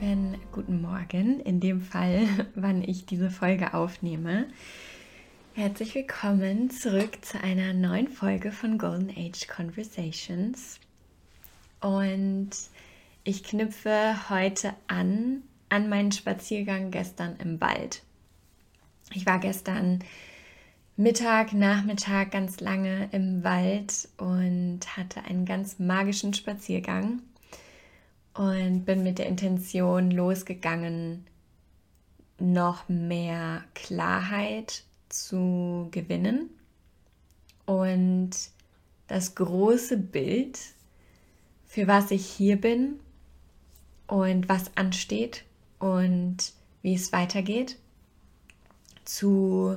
lieben guten Morgen, in dem Fall, wann ich diese Folge aufnehme. Herzlich willkommen zurück zu einer neuen Folge von Golden Age Conversations. Und ich knüpfe heute an an meinen Spaziergang gestern im Wald. Ich war gestern Mittag, Nachmittag ganz lange im Wald und hatte einen ganz magischen Spaziergang und bin mit der Intention losgegangen, noch mehr Klarheit zu gewinnen und das große Bild, für was ich hier bin und was ansteht und wie es weitergeht, zu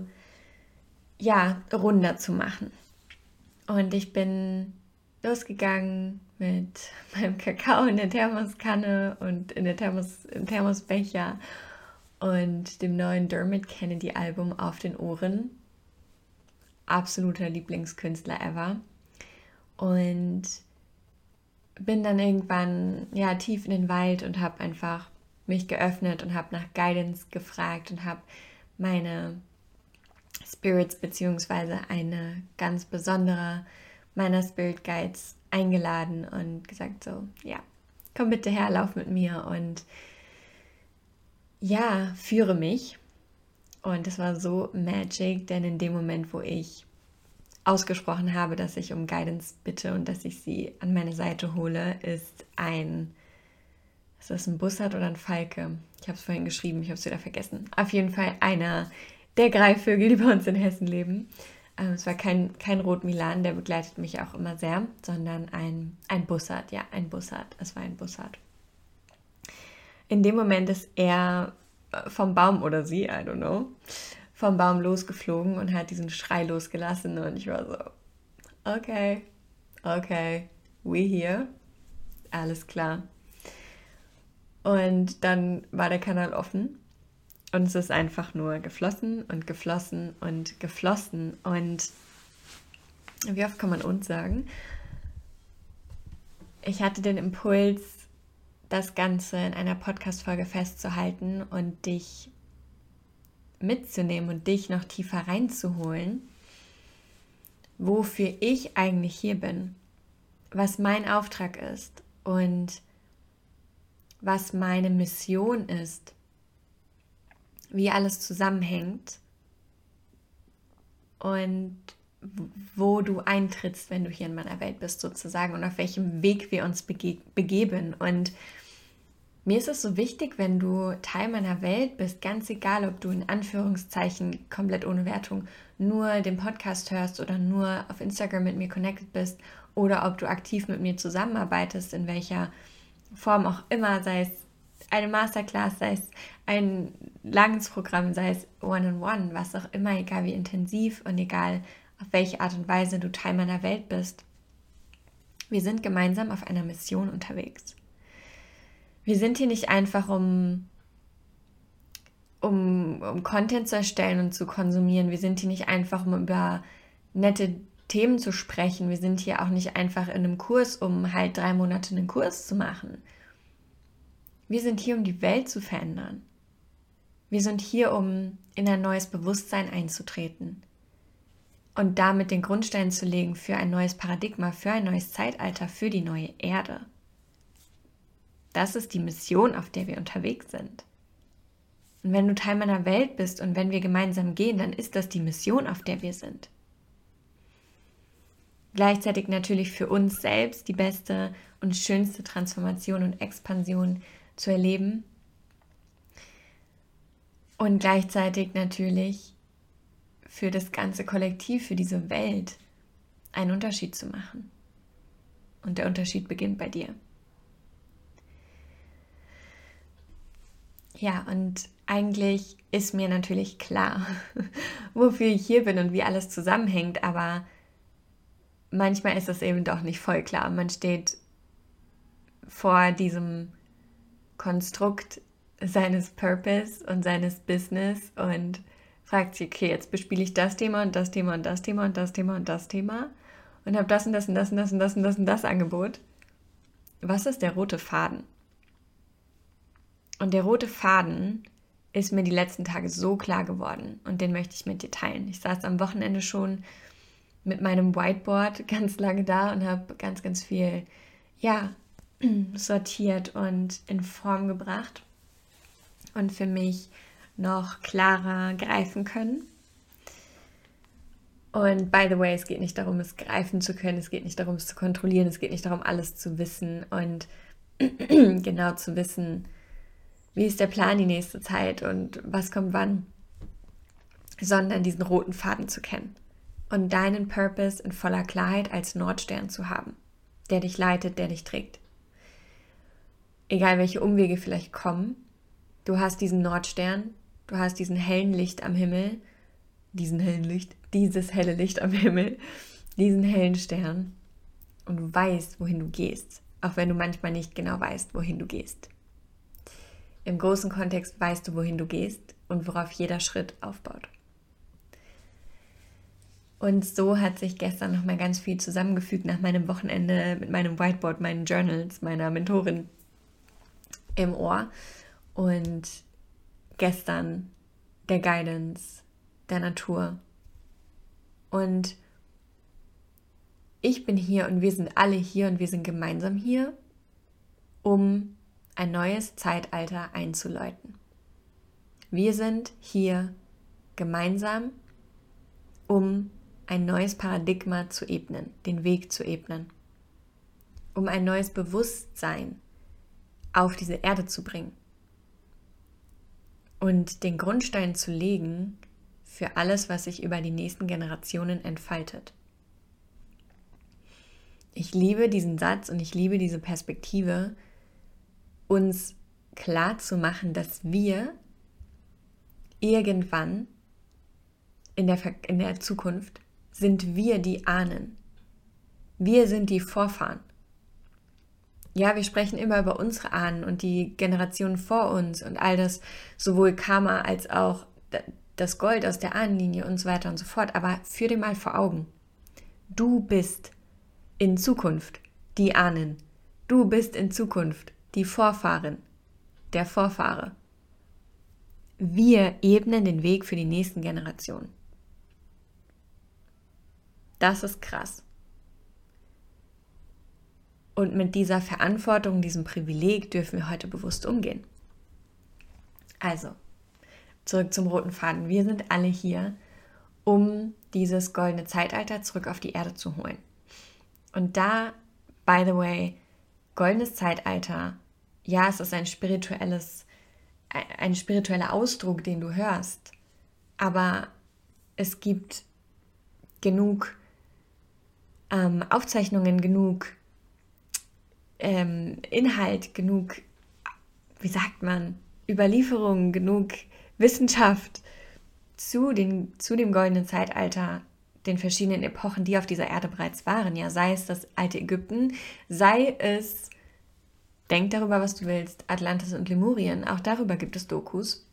ja, runder zu machen. Und ich bin losgegangen mit meinem Kakao in der Thermoskanne und in der Thermos, im Thermosbecher und dem neuen Dermot Kennedy Album auf den Ohren. Absoluter Lieblingskünstler ever. Und bin dann irgendwann ja tief in den Wald und habe einfach mich geöffnet und habe nach Guidance gefragt und habe meine Spirits beziehungsweise eine ganz besondere meiner Spirit Guides eingeladen und gesagt so, ja, komm bitte her, lauf mit mir und ja, führe mich. Und es war so magic, denn in dem Moment, wo ich ausgesprochen habe, dass ich um Guidance bitte und dass ich sie an meine Seite hole, ist ein, ist das ein Bussard oder ein Falke? Ich habe es vorhin geschrieben, ich habe es wieder vergessen. Auf jeden Fall einer der Greifvögel, die bei uns in Hessen leben, ähm, es war kein, kein Rot Milan, der begleitet mich auch immer sehr, sondern ein, ein Bussard. Ja, ein Bussard. Es war ein Bussard. In dem Moment ist er äh, vom Baum oder sie, I don't know, vom Baum losgeflogen und hat diesen Schrei losgelassen und ich war so, okay, okay, we here, alles klar. Und dann war der Kanal offen und es ist einfach nur geflossen und geflossen und geflossen. Und wie oft kann man uns sagen? Ich hatte den Impuls, das Ganze in einer Podcast-Folge festzuhalten und dich mitzunehmen und dich noch tiefer reinzuholen, wofür ich eigentlich hier bin, was mein Auftrag ist und was meine Mission ist wie alles zusammenhängt und wo du eintrittst, wenn du hier in meiner Welt bist, sozusagen, und auf welchem Weg wir uns bege begeben. Und mir ist es so wichtig, wenn du Teil meiner Welt bist, ganz egal, ob du in Anführungszeichen komplett ohne Wertung nur den Podcast hörst oder nur auf Instagram mit mir connected bist oder ob du aktiv mit mir zusammenarbeitest, in welcher Form auch immer, sei es eine Masterclass, sei es ein langes Programm, sei es One-on-One, -on -one, was auch immer, egal wie intensiv und egal auf welche Art und Weise du Teil meiner Welt bist. Wir sind gemeinsam auf einer Mission unterwegs. Wir sind hier nicht einfach, um, um, um Content zu erstellen und zu konsumieren. Wir sind hier nicht einfach, um über nette Themen zu sprechen. Wir sind hier auch nicht einfach in einem Kurs, um halt drei Monate einen Kurs zu machen. Wir sind hier, um die Welt zu verändern. Wir sind hier, um in ein neues Bewusstsein einzutreten und damit den Grundstein zu legen für ein neues Paradigma, für ein neues Zeitalter, für die neue Erde. Das ist die Mission, auf der wir unterwegs sind. Und wenn du Teil meiner Welt bist und wenn wir gemeinsam gehen, dann ist das die Mission, auf der wir sind. Gleichzeitig natürlich für uns selbst die beste und schönste Transformation und Expansion zu erleben. Und gleichzeitig natürlich für das ganze Kollektiv, für diese Welt einen Unterschied zu machen. Und der Unterschied beginnt bei dir. Ja, und eigentlich ist mir natürlich klar, wofür ich hier bin und wie alles zusammenhängt, aber manchmal ist es eben doch nicht voll klar. Man steht vor diesem Konstrukt seines Purpose und seines Business und fragt sich, okay, jetzt bespiele ich das Thema und das Thema und das Thema und das Thema und das Thema und habe das und das und das und das und das und das und das Angebot. Was ist der rote Faden? Und der rote Faden ist mir die letzten Tage so klar geworden und den möchte ich mit dir teilen. Ich saß am Wochenende schon mit meinem Whiteboard ganz lange da und habe ganz, ganz viel, ja, sortiert und in Form gebracht und für mich noch klarer greifen können. Und by the way, es geht nicht darum, es greifen zu können, es geht nicht darum, es zu kontrollieren, es geht nicht darum, alles zu wissen und genau zu wissen, wie ist der Plan die nächste Zeit und was kommt wann, sondern diesen roten Faden zu kennen und deinen Purpose in voller Klarheit als Nordstern zu haben, der dich leitet, der dich trägt. Egal welche Umwege vielleicht kommen, du hast diesen Nordstern, du hast diesen hellen Licht am Himmel, diesen hellen Licht, dieses helle Licht am Himmel, diesen hellen Stern und du weißt, wohin du gehst, auch wenn du manchmal nicht genau weißt, wohin du gehst. Im großen Kontext weißt du, wohin du gehst und worauf jeder Schritt aufbaut. Und so hat sich gestern noch mal ganz viel zusammengefügt nach meinem Wochenende mit meinem Whiteboard, meinen Journals, meiner Mentorin im Ohr. Und gestern der Guidance der Natur. Und ich bin hier und wir sind alle hier und wir sind gemeinsam hier, um ein neues Zeitalter einzuläuten. Wir sind hier gemeinsam, um ein neues Paradigma zu ebnen, den Weg zu ebnen, um ein neues Bewusstsein auf diese Erde zu bringen und den Grundstein zu legen für alles, was sich über die nächsten Generationen entfaltet. Ich liebe diesen Satz und ich liebe diese Perspektive, uns klar zu machen, dass wir irgendwann in der, in der Zukunft sind wir die Ahnen. Wir sind die Vorfahren. Ja, wir sprechen immer über unsere Ahnen und die Generationen vor uns und all das, sowohl Karma als auch das Gold aus der Ahnenlinie und so weiter und so fort. Aber führ dir mal vor Augen. Du bist in Zukunft die Ahnen. Du bist in Zukunft die Vorfahren, der Vorfahre. Wir ebnen den Weg für die nächsten Generationen. Das ist krass. Und mit dieser Verantwortung, diesem Privileg dürfen wir heute bewusst umgehen. Also, zurück zum roten Faden. Wir sind alle hier, um dieses goldene Zeitalter zurück auf die Erde zu holen. Und da, by the way, goldenes Zeitalter, ja, es ist ein spirituelles, ein spiritueller Ausdruck, den du hörst, aber es gibt genug ähm, Aufzeichnungen, genug ähm, Inhalt, genug, wie sagt man, Überlieferungen, genug Wissenschaft zu, den, zu dem goldenen Zeitalter, den verschiedenen Epochen, die auf dieser Erde bereits waren. Ja, sei es das alte Ägypten, sei es, denk darüber, was du willst, Atlantis und Lemurien, auch darüber gibt es Dokus.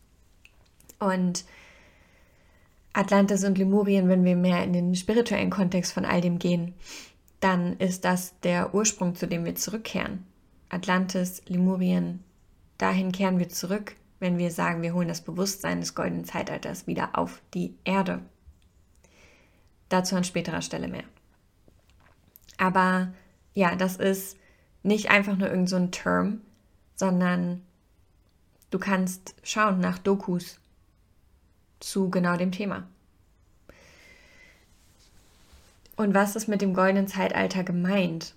Und Atlantis und Lemurien, wenn wir mehr in den spirituellen Kontext von all dem gehen, dann ist das der Ursprung, zu dem wir zurückkehren. Atlantis, Lemurien, dahin kehren wir zurück, wenn wir sagen, wir holen das Bewusstsein des goldenen Zeitalters wieder auf die Erde. Dazu an späterer Stelle mehr. Aber ja, das ist nicht einfach nur irgendein so Term, sondern du kannst schauen nach Dokus zu genau dem Thema. Und was ist mit dem goldenen Zeitalter gemeint?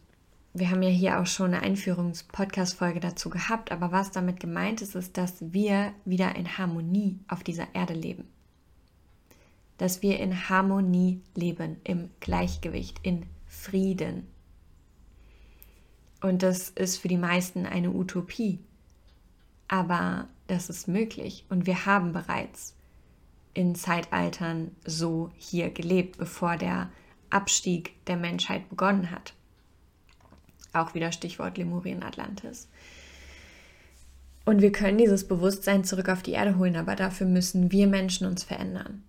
Wir haben ja hier auch schon eine Einführungs-Podcast-Folge dazu gehabt, aber was damit gemeint ist, ist, dass wir wieder in Harmonie auf dieser Erde leben. Dass wir in Harmonie leben, im Gleichgewicht, in Frieden. Und das ist für die meisten eine Utopie. Aber das ist möglich und wir haben bereits in Zeitaltern so hier gelebt, bevor der Abstieg der Menschheit begonnen hat. Auch wieder Stichwort Lemurien Atlantis. Und wir können dieses Bewusstsein zurück auf die Erde holen, aber dafür müssen wir Menschen uns verändern.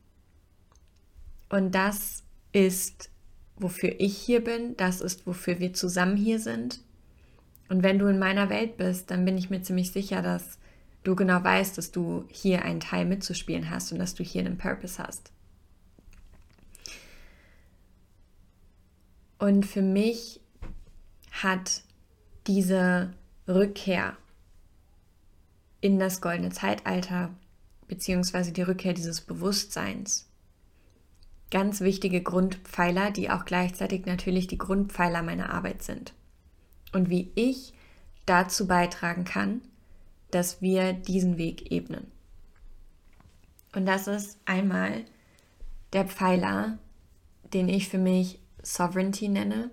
Und das ist, wofür ich hier bin, das ist, wofür wir zusammen hier sind. Und wenn du in meiner Welt bist, dann bin ich mir ziemlich sicher, dass du genau weißt, dass du hier einen Teil mitzuspielen hast und dass du hier einen Purpose hast. Und für mich hat diese Rückkehr in das goldene Zeitalter, beziehungsweise die Rückkehr dieses Bewusstseins, ganz wichtige Grundpfeiler, die auch gleichzeitig natürlich die Grundpfeiler meiner Arbeit sind. Und wie ich dazu beitragen kann, dass wir diesen Weg ebnen. Und das ist einmal der Pfeiler, den ich für mich Sovereignty nenne.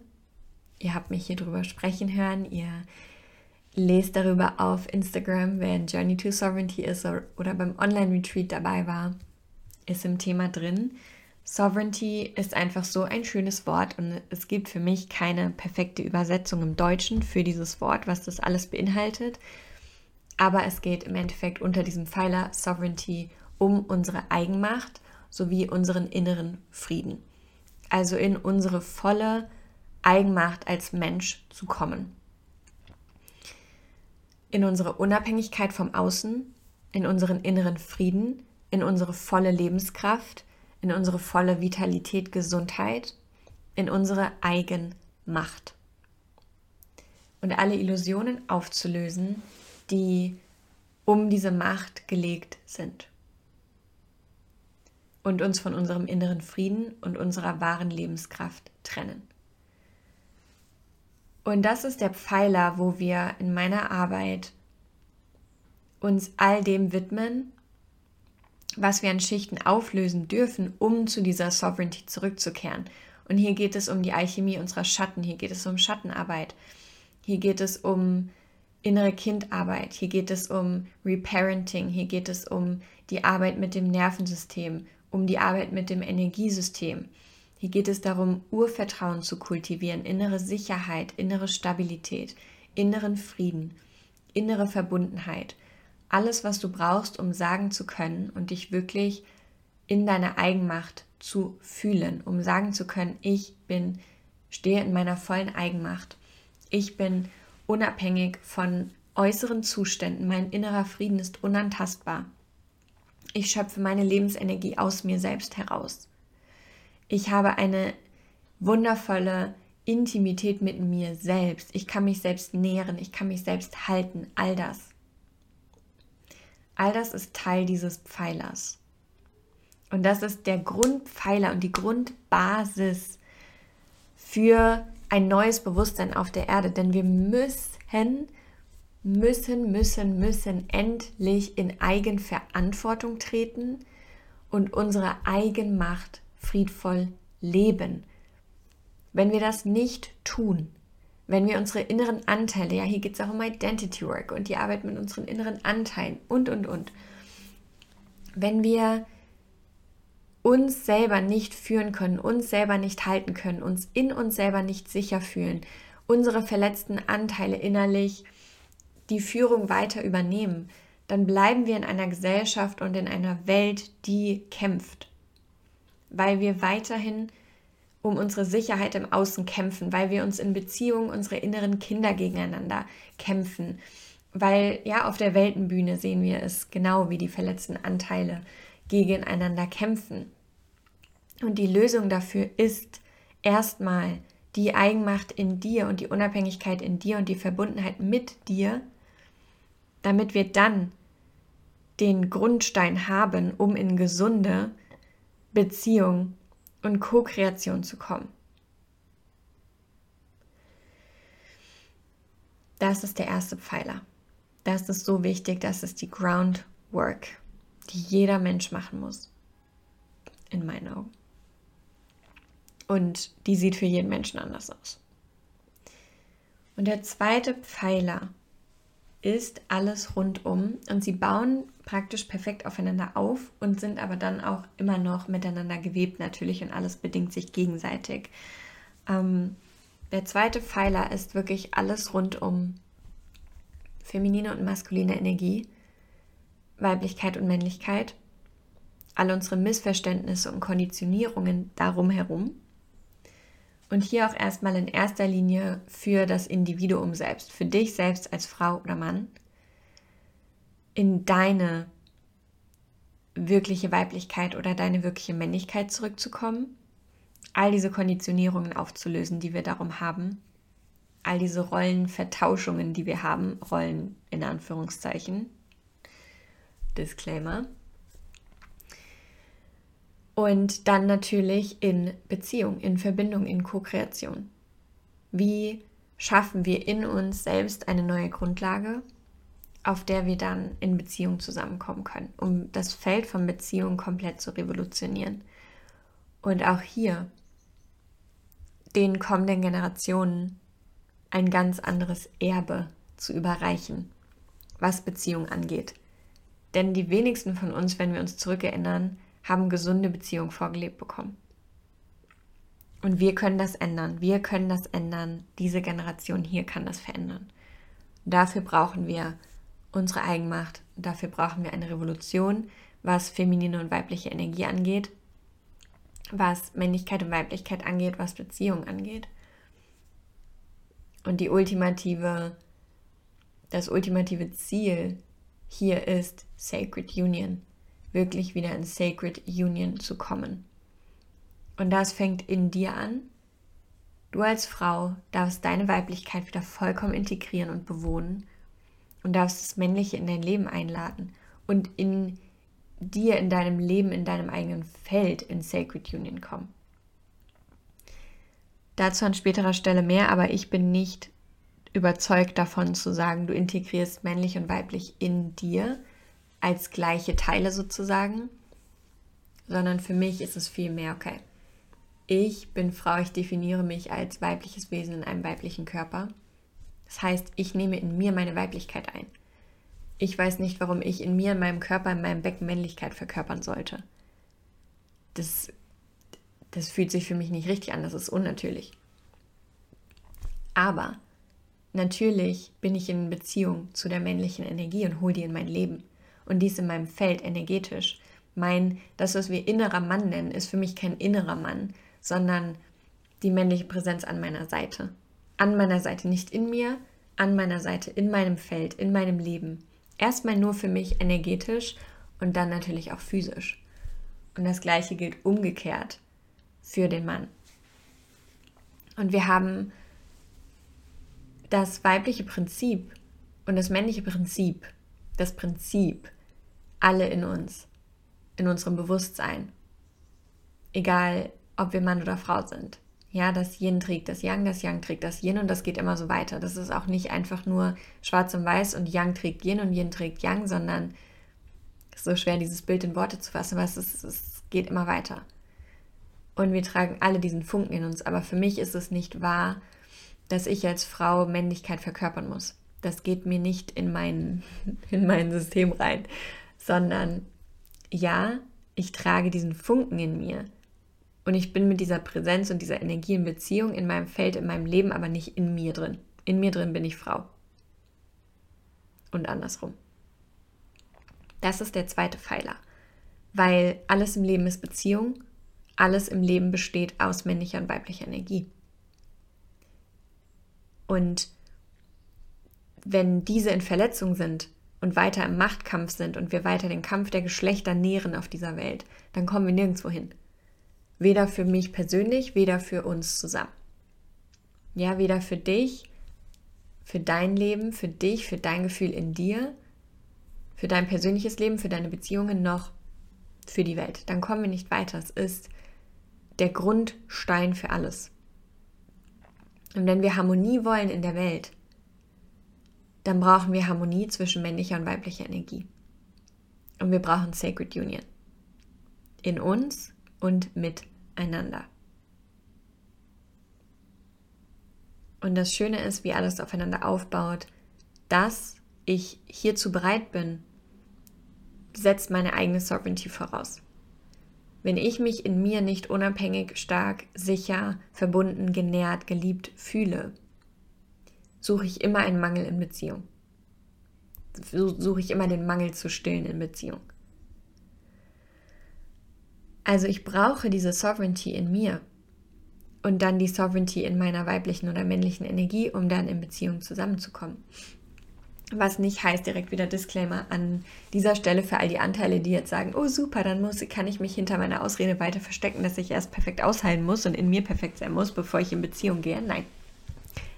Ihr habt mich hier drüber sprechen hören, ihr lest darüber auf Instagram, wer in Journey to Sovereignty ist oder beim Online-Retreat dabei war, ist im Thema drin. Sovereignty ist einfach so ein schönes Wort und es gibt für mich keine perfekte Übersetzung im Deutschen für dieses Wort, was das alles beinhaltet. Aber es geht im Endeffekt unter diesem Pfeiler Sovereignty um unsere Eigenmacht sowie unseren inneren Frieden. Also in unsere volle Eigenmacht als Mensch zu kommen. In unsere Unabhängigkeit vom Außen, in unseren inneren Frieden, in unsere volle Lebenskraft, in unsere volle Vitalität, Gesundheit, in unsere Eigenmacht. Und alle Illusionen aufzulösen, die um diese Macht gelegt sind. Und uns von unserem inneren Frieden und unserer wahren Lebenskraft trennen. Und das ist der Pfeiler, wo wir in meiner Arbeit uns all dem widmen, was wir an Schichten auflösen dürfen, um zu dieser Sovereignty zurückzukehren. Und hier geht es um die Alchemie unserer Schatten, hier geht es um Schattenarbeit, hier geht es um innere Kindarbeit, hier geht es um Reparenting, hier geht es um die Arbeit mit dem Nervensystem, um die Arbeit mit dem Energiesystem. Hier geht es darum, Urvertrauen zu kultivieren, innere Sicherheit, innere Stabilität, inneren Frieden, innere Verbundenheit. Alles, was du brauchst, um sagen zu können und dich wirklich in deiner Eigenmacht zu fühlen, um sagen zu können, ich bin, stehe in meiner vollen Eigenmacht. Ich bin unabhängig von äußeren Zuständen. Mein innerer Frieden ist unantastbar. Ich schöpfe meine Lebensenergie aus mir selbst heraus. Ich habe eine wundervolle Intimität mit mir selbst. Ich kann mich selbst nähren, ich kann mich selbst halten, all das. All das ist Teil dieses Pfeilers. Und das ist der Grundpfeiler und die Grundbasis für ein neues Bewusstsein auf der Erde, denn wir müssen, müssen, müssen, müssen endlich in Eigenverantwortung treten und unsere Eigenmacht friedvoll leben. Wenn wir das nicht tun, wenn wir unsere inneren Anteile, ja, hier geht es auch um Identity Work und die Arbeit mit unseren inneren Anteilen und, und, und. Wenn wir uns selber nicht führen können, uns selber nicht halten können, uns in uns selber nicht sicher fühlen, unsere verletzten Anteile innerlich die Führung weiter übernehmen, dann bleiben wir in einer Gesellschaft und in einer Welt, die kämpft, weil wir weiterhin um unsere Sicherheit im Außen kämpfen, weil wir uns in Beziehungen unsere inneren Kinder gegeneinander kämpfen, weil ja auf der Weltenbühne sehen wir es genau wie die verletzten Anteile gegeneinander kämpfen. Und die Lösung dafür ist erstmal die Eigenmacht in dir und die Unabhängigkeit in dir und die Verbundenheit mit dir, damit wir dann den Grundstein haben, um in gesunde Beziehung und Co-Kreation zu kommen. Das ist der erste Pfeiler. Das ist so wichtig, das ist die Groundwork die jeder Mensch machen muss. In meinen Augen. Und die sieht für jeden Menschen anders aus. Und der zweite Pfeiler ist alles rundum und sie bauen praktisch perfekt aufeinander auf und sind aber dann auch immer noch miteinander gewebt natürlich und alles bedingt sich gegenseitig. Ähm, der zweite Pfeiler ist wirklich alles rundum feminine und maskuline Energie Weiblichkeit und Männlichkeit, all unsere Missverständnisse und Konditionierungen darum herum. Und hier auch erstmal in erster Linie für das Individuum selbst, für dich selbst als Frau oder Mann. in deine wirkliche Weiblichkeit oder deine wirkliche Männlichkeit zurückzukommen, all diese Konditionierungen aufzulösen, die wir darum haben, all diese Rollenvertauschungen, die wir haben, Rollen in Anführungszeichen, Disclaimer. Und dann natürlich in Beziehung, in Verbindung, in Co-Kreation. Wie schaffen wir in uns selbst eine neue Grundlage, auf der wir dann in Beziehung zusammenkommen können, um das Feld von Beziehung komplett zu revolutionieren. Und auch hier den kommenden Generationen ein ganz anderes Erbe zu überreichen, was Beziehung angeht. Denn die wenigsten von uns, wenn wir uns zurückerinnern, haben gesunde Beziehungen vorgelebt bekommen. Und wir können das ändern. Wir können das ändern. Diese Generation hier kann das verändern. dafür brauchen wir unsere Eigenmacht. Dafür brauchen wir eine Revolution, was feminine und weibliche Energie angeht, was Männlichkeit und Weiblichkeit angeht, was Beziehung angeht. Und die ultimative, das ultimative Ziel hier ist Sacred Union, wirklich wieder in Sacred Union zu kommen. Und das fängt in dir an. Du als Frau darfst deine Weiblichkeit wieder vollkommen integrieren und bewohnen und darfst das Männliche in dein Leben einladen und in dir, in deinem Leben, in deinem eigenen Feld in Sacred Union kommen. Dazu an späterer Stelle mehr, aber ich bin nicht überzeugt davon zu sagen, du integrierst männlich und weiblich in dir als gleiche Teile sozusagen, sondern für mich ist es viel mehr, okay, ich bin Frau, ich definiere mich als weibliches Wesen in einem weiblichen Körper. Das heißt, ich nehme in mir meine Weiblichkeit ein. Ich weiß nicht, warum ich in mir, in meinem Körper, in meinem Becken Männlichkeit verkörpern sollte. Das, das fühlt sich für mich nicht richtig an, das ist unnatürlich. Aber natürlich bin ich in Beziehung zu der männlichen Energie und hole die in mein Leben. Und dies in meinem Feld energetisch. Mein, das, was wir innerer Mann nennen, ist für mich kein innerer Mann, sondern die männliche Präsenz an meiner Seite. An meiner Seite, nicht in mir, an meiner Seite, in meinem Feld, in meinem Leben. Erstmal nur für mich energetisch und dann natürlich auch physisch. Und das gleiche gilt umgekehrt für den Mann. Und wir haben das weibliche Prinzip und das männliche Prinzip, das Prinzip, alle in uns, in unserem Bewusstsein. Egal, ob wir Mann oder Frau sind. Ja, das Yin trägt das Yang, das Yang trägt das Yin und das geht immer so weiter. Das ist auch nicht einfach nur schwarz und weiß und Yang trägt Yin und Yin trägt Yang, sondern es ist so schwer, dieses Bild in Worte zu fassen, aber es, ist, es geht immer weiter. Und wir tragen alle diesen Funken in uns. Aber für mich ist es nicht wahr, dass ich als Frau Männlichkeit verkörpern muss. Das geht mir nicht in mein, in mein System rein, sondern ja, ich trage diesen Funken in mir und ich bin mit dieser Präsenz und dieser Energie in Beziehung in meinem Feld, in meinem Leben, aber nicht in mir drin. In mir drin bin ich Frau. Und andersrum. Das ist der zweite Pfeiler. Weil alles im Leben ist Beziehung, alles im Leben besteht aus männlicher und weiblicher Energie. Und wenn diese in Verletzung sind und weiter im Machtkampf sind und wir weiter den Kampf der Geschlechter nähren auf dieser Welt, dann kommen wir nirgendwo hin. Weder für mich persönlich, weder für uns zusammen. Ja, weder für dich, für dein Leben, für dich, für dein Gefühl in dir, für dein persönliches Leben, für deine Beziehungen, noch für die Welt. Dann kommen wir nicht weiter. Es ist der Grundstein für alles. Und wenn wir Harmonie wollen in der Welt, dann brauchen wir Harmonie zwischen männlicher und weiblicher Energie. Und wir brauchen Sacred Union. In uns und mit einander. Und das Schöne ist, wie alles aufeinander aufbaut, dass ich hierzu bereit bin, setzt meine eigene Sovereignty voraus. Wenn ich mich in mir nicht unabhängig, stark, sicher, verbunden, genährt, geliebt fühle, suche ich immer einen Mangel in Beziehung. Suche ich immer den Mangel zu stillen in Beziehung. Also ich brauche diese Sovereignty in mir und dann die Sovereignty in meiner weiblichen oder männlichen Energie, um dann in Beziehung zusammenzukommen. Was nicht heißt, direkt wieder Disclaimer an dieser Stelle für all die Anteile, die jetzt sagen, oh super, dann muss, kann ich mich hinter meiner Ausrede weiter verstecken, dass ich erst perfekt ausheilen muss und in mir perfekt sein muss, bevor ich in Beziehung gehe. Nein.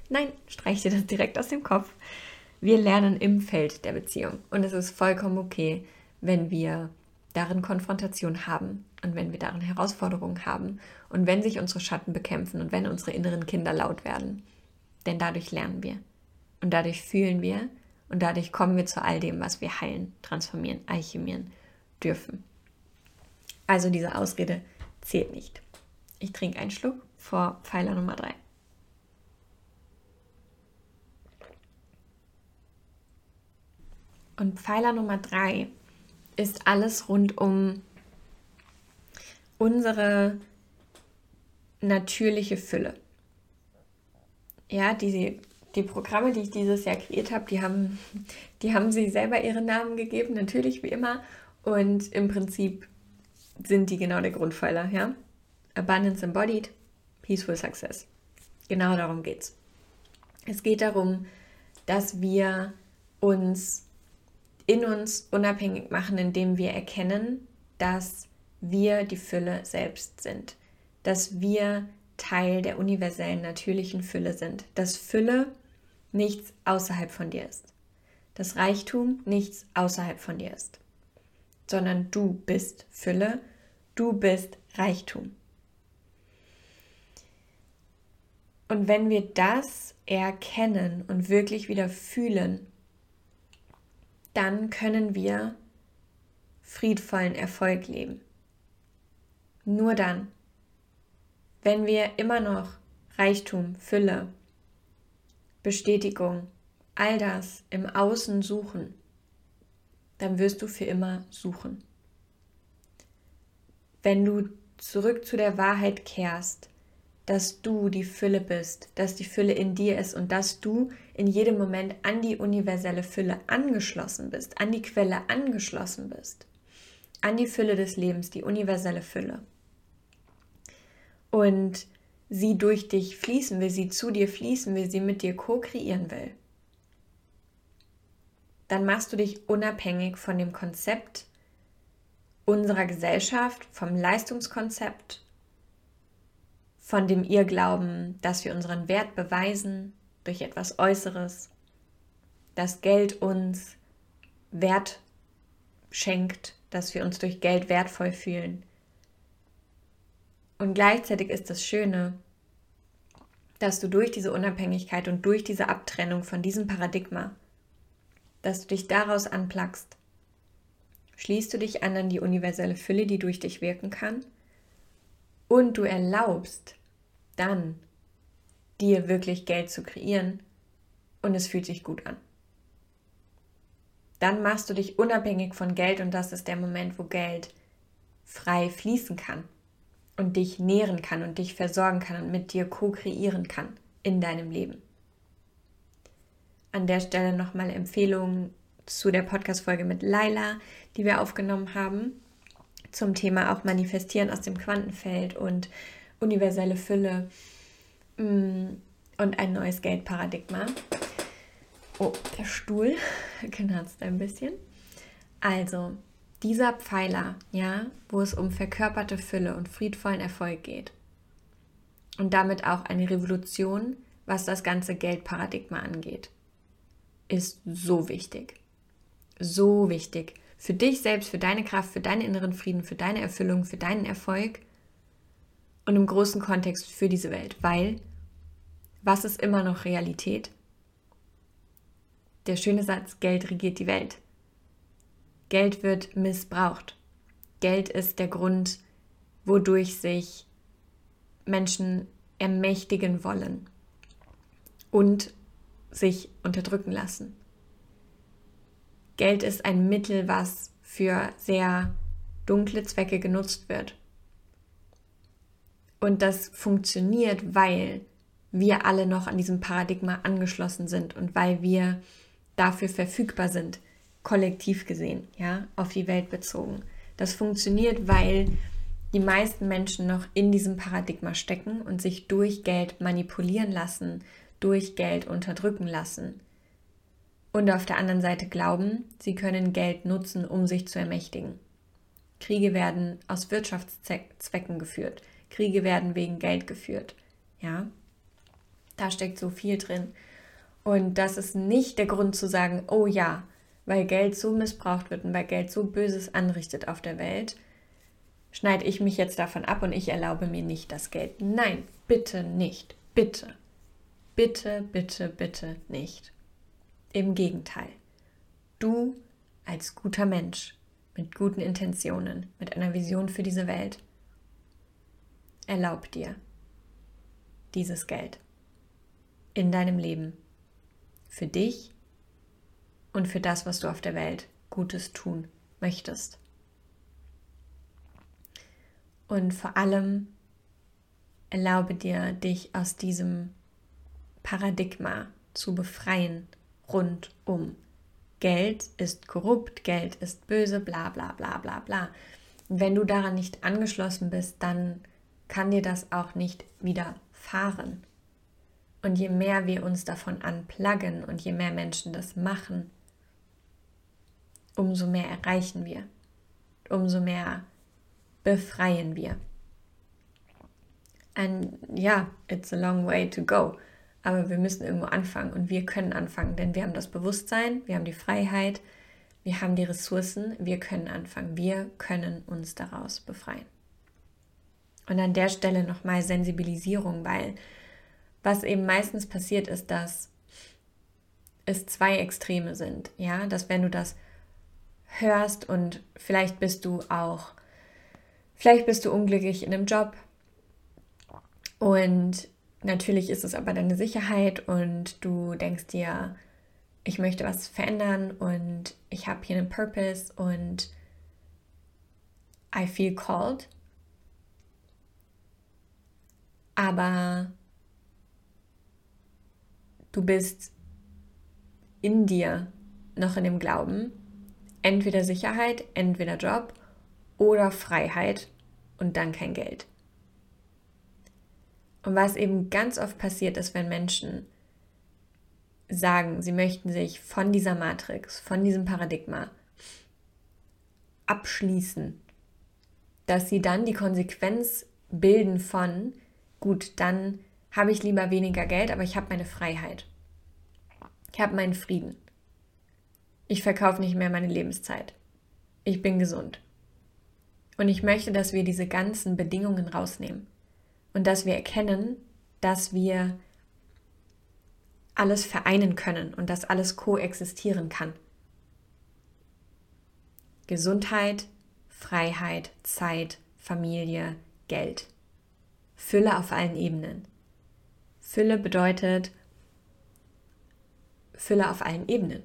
Nein, streich dir das direkt aus dem Kopf. Wir lernen im Feld der Beziehung. Und es ist vollkommen okay, wenn wir darin Konfrontation haben und wenn wir darin Herausforderungen haben und wenn sich unsere Schatten bekämpfen und wenn unsere inneren Kinder laut werden. Denn dadurch lernen wir. Und dadurch fühlen wir und dadurch kommen wir zu all dem, was wir heilen, transformieren, alchemieren dürfen. Also diese Ausrede zählt nicht. Ich trinke einen Schluck vor Pfeiler Nummer 3. Und Pfeiler Nummer 3 ist alles rund um unsere natürliche Fülle. Ja, die die Programme, die ich dieses Jahr kreiert habe, die haben, die haben sie selber ihre Namen gegeben, natürlich wie immer. Und im Prinzip sind die genau der Grundpfeiler, ja. Abundance Embodied, Peaceful Success. Genau darum geht's. Es geht darum, dass wir uns in uns unabhängig machen, indem wir erkennen, dass wir die Fülle selbst sind, dass wir Teil der universellen natürlichen Fülle sind, dass Fülle nichts außerhalb von dir ist. Dass Reichtum nichts außerhalb von dir ist. Sondern du bist Fülle, du bist Reichtum. Und wenn wir das erkennen und wirklich wieder fühlen, dann können wir friedvollen Erfolg leben. Nur dann, wenn wir immer noch Reichtum, Fülle, Bestätigung, all das im Außen suchen, dann wirst du für immer suchen. Wenn du zurück zu der Wahrheit kehrst, dass du die Fülle bist, dass die Fülle in dir ist und dass du in jedem Moment an die universelle Fülle angeschlossen bist, an die Quelle angeschlossen bist, an die Fülle des Lebens, die universelle Fülle. Und sie durch dich fließen will, sie zu dir fließen will, sie mit dir co-kreieren will, dann machst du dich unabhängig von dem Konzept unserer Gesellschaft, vom Leistungskonzept, von dem Irrglauben, dass wir unseren Wert beweisen durch etwas Äußeres, dass Geld uns Wert schenkt, dass wir uns durch Geld wertvoll fühlen. Und gleichzeitig ist das Schöne, dass du durch diese Unabhängigkeit und durch diese Abtrennung von diesem Paradigma, dass du dich daraus anplagst, schließt du dich an an die universelle Fülle, die durch dich wirken kann und du erlaubst dann dir wirklich Geld zu kreieren und es fühlt sich gut an. Dann machst du dich unabhängig von Geld und das ist der Moment, wo Geld frei fließen kann und dich nähren kann und dich versorgen kann und mit dir co-kreieren kann in deinem Leben. An der Stelle nochmal Empfehlungen zu der Podcast-Folge mit Laila, die wir aufgenommen haben, zum Thema auch Manifestieren aus dem Quantenfeld und universelle Fülle mm, und ein neues Geldparadigma. Oh, der Stuhl knarzt ein bisschen. Also, dieser Pfeiler, ja, wo es um verkörperte Fülle und friedvollen Erfolg geht. Und damit auch eine Revolution, was das ganze Geldparadigma angeht, ist so wichtig. So wichtig. Für dich selbst, für deine Kraft, für deinen inneren Frieden, für deine Erfüllung, für deinen Erfolg und im großen Kontext für diese Welt. Weil, was ist immer noch Realität? Der schöne Satz, Geld regiert die Welt. Geld wird missbraucht. Geld ist der Grund, wodurch sich Menschen ermächtigen wollen und sich unterdrücken lassen. Geld ist ein Mittel, was für sehr dunkle Zwecke genutzt wird. Und das funktioniert, weil wir alle noch an diesem Paradigma angeschlossen sind und weil wir dafür verfügbar sind kollektiv gesehen, ja, auf die Welt bezogen. Das funktioniert, weil die meisten Menschen noch in diesem Paradigma stecken und sich durch Geld manipulieren lassen, durch Geld unterdrücken lassen. Und auf der anderen Seite glauben, sie können Geld nutzen, um sich zu ermächtigen. Kriege werden aus Wirtschaftszwecken geführt. Kriege werden wegen Geld geführt. Ja, da steckt so viel drin. Und das ist nicht der Grund zu sagen, oh ja, weil Geld so missbraucht wird und weil Geld so Böses anrichtet auf der Welt, schneide ich mich jetzt davon ab und ich erlaube mir nicht das Geld. Nein, bitte nicht. Bitte. Bitte, bitte, bitte nicht. Im Gegenteil. Du als guter Mensch mit guten Intentionen, mit einer Vision für diese Welt, erlaub dir dieses Geld in deinem Leben für dich und für das, was du auf der Welt Gutes tun möchtest. Und vor allem erlaube dir, dich aus diesem Paradigma zu befreien rundum. Geld ist korrupt, Geld ist böse, bla bla bla bla bla. wenn du daran nicht angeschlossen bist, dann kann dir das auch nicht widerfahren. Und je mehr wir uns davon anplaggen und je mehr Menschen das machen, umso mehr erreichen wir, umso mehr befreien wir. Und ja, it's a long way to go. Aber wir müssen irgendwo anfangen und wir können anfangen, denn wir haben das Bewusstsein, wir haben die Freiheit, wir haben die Ressourcen, wir können anfangen, wir können uns daraus befreien. Und an der Stelle nochmal Sensibilisierung, weil was eben meistens passiert ist, dass es zwei Extreme sind. Ja, dass wenn du das hörst und vielleicht bist du auch, vielleicht bist du unglücklich in einem Job und natürlich ist es aber deine Sicherheit und du denkst dir, ich möchte was verändern und ich habe hier einen Purpose und I feel called. Aber du bist in dir noch in dem Glauben, entweder Sicherheit, entweder Job oder Freiheit und dann kein Geld. Und was eben ganz oft passiert ist, wenn Menschen sagen, sie möchten sich von dieser Matrix, von diesem Paradigma abschließen, dass sie dann die Konsequenz bilden von, gut, dann habe ich lieber weniger Geld, aber ich habe meine Freiheit. Ich habe meinen Frieden. Ich verkaufe nicht mehr meine Lebenszeit. Ich bin gesund. Und ich möchte, dass wir diese ganzen Bedingungen rausnehmen und dass wir erkennen, dass wir alles vereinen können und dass alles koexistieren kann. Gesundheit, Freiheit, Zeit, Familie, Geld. Fülle auf allen Ebenen. Fülle bedeutet Fülle auf allen Ebenen.